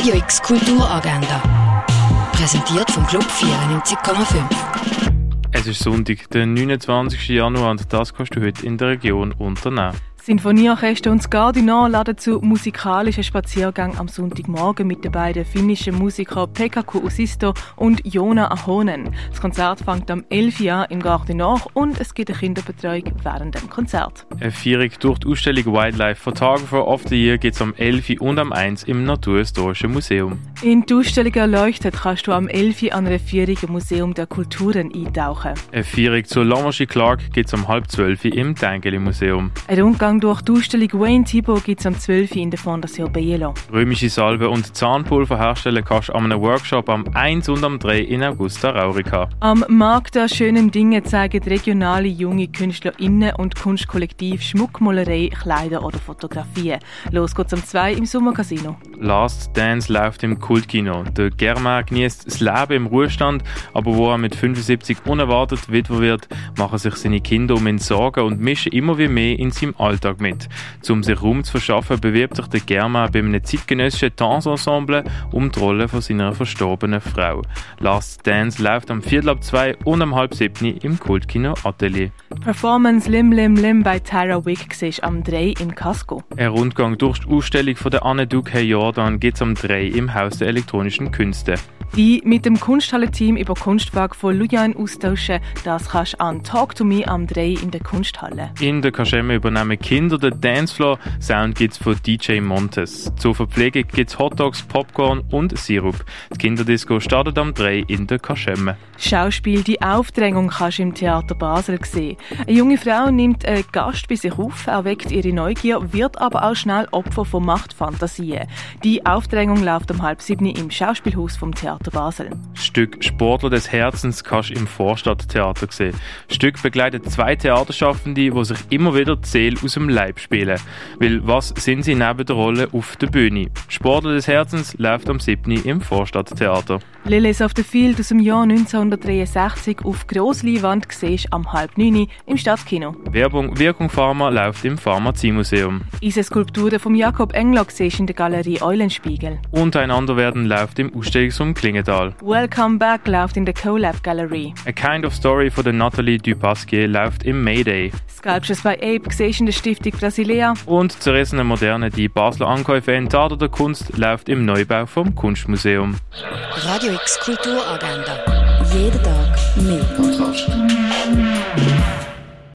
Radio X Kulturagenda. Präsentiert vom Club 94,5. Es ist Sonntag, der 29. Januar und das kannst du heute in der Region unternehmen. Sinfonieorchester und Skardinal laden zu musikalischen Spaziergang am Sonntagmorgen mit den beiden finnischen Musikern Pekka Usisto und Jona Ahonen. Das Konzert fängt am 11 Uhr im Gardinal und es gibt eine Kinderbetreuung während dem Konzert. Eine Feierung durch die Ausstellung Wildlife Photographer of the Year geht es am 11 und am 1 im Naturhistorischen Museum. In die Ausstellung erleuchtet kannst du am 11 an einer Feierung im Museum der Kulturen eintauchen. Eine Feierung zur Lamarche Clark geht es um halb 12 im Tengeli Museum. Ein Rundgang durch die Ausstellung Wayne Thibault gibt es am 12 in der Fondation Bielo. Römische Salbe und Zahnpulver herstellen kannst du an einem Workshop am 1 und am 3 in Augusta Raurica. Am Markt der schönen Dinge zeigen regionale junge KünstlerInnen und Kunstkollektiv Schmuckmalerei, Kleider oder Fotografien. Los geht's am 2 im Sommercasino. Last Dance läuft im Kultkino. Der Germain genießt das Leben im Ruhestand, aber wo er mit 75 unerwartet Witwer wird, machen sich seine Kinder um ihn Sorgen und mischen immer wie mehr in seinem Alltag mit. Um sich Raum zu verschaffen, bewirbt sich der Germain bei einem zeitgenössischen Tanzensemble um die Rolle von seiner verstorbenen Frau. Last Dance läuft am Viertel ab zwei und am halb siebni im Kultkino Atelier. Performance Lim Lim Lim bei Tara Wick siehst am 3 im Casco. Ein Rundgang durch die Ausstellung von der Anne Duque Jordan geht's am 3 im Haus der elektronischen Künste. Die mit dem Kunsthalle-Team über Kunstwerke von Lujan austauschen, das kannst du an Talk to Me am 3 in der Kunsthalle. In der Kaschemme übernehmen Kinder den Dancefloor. Sound gibt's von DJ Montes. Zur Verpflegung gibt's Hotdogs, Popcorn und Sirup. Das Kinderdisco startet am 3 in der Kaschemme. Schauspiel Die Aufdrängung kannst du im Theater Basel sehen. Eine junge Frau nimmt einen Gast bei sich auf, erweckt ihre Neugier, wird aber auch schnell Opfer von Machtfantasien. Die Aufdrängung läuft um halb sieben im Schauspielhaus vom Theater Basel. Das Stück Sportler des Herzens kannst du im Vorstadttheater sehen. Das Stück begleitet zwei Theaterschaffende, die sich immer wieder die Seele aus dem Leib spielen. Weil was sind sie neben der Rolle auf der Bühne? Sportler des Herzens läuft am 7. im Vorstadttheater. Lilies of the Field aus dem Jahr 1963 auf Grossleinwand siehst am halb neun im Stadtkino. Werbung Wirkung Pharma läuft im Pharmaziemuseum. Diese Skulpturen vom Jakob Englock siehst in der Galerie Eulenspiegel. Untereinander werden läuft im Ausstellungsraum Klingenthal. Welcome Back läuft in der CoLab Galerie. A Kind of Story von der Nathalie Dupasquier läuft im Mayday. Sculptures by Ape siehst in der Stiftung Brasilea. Und zerrissene Moderne, die Basler Ankäufe in Tat der Kunst, läuft im Neubau vom Kunstmuseum. Radio X Kulturagenda. Jeden Tag mehr.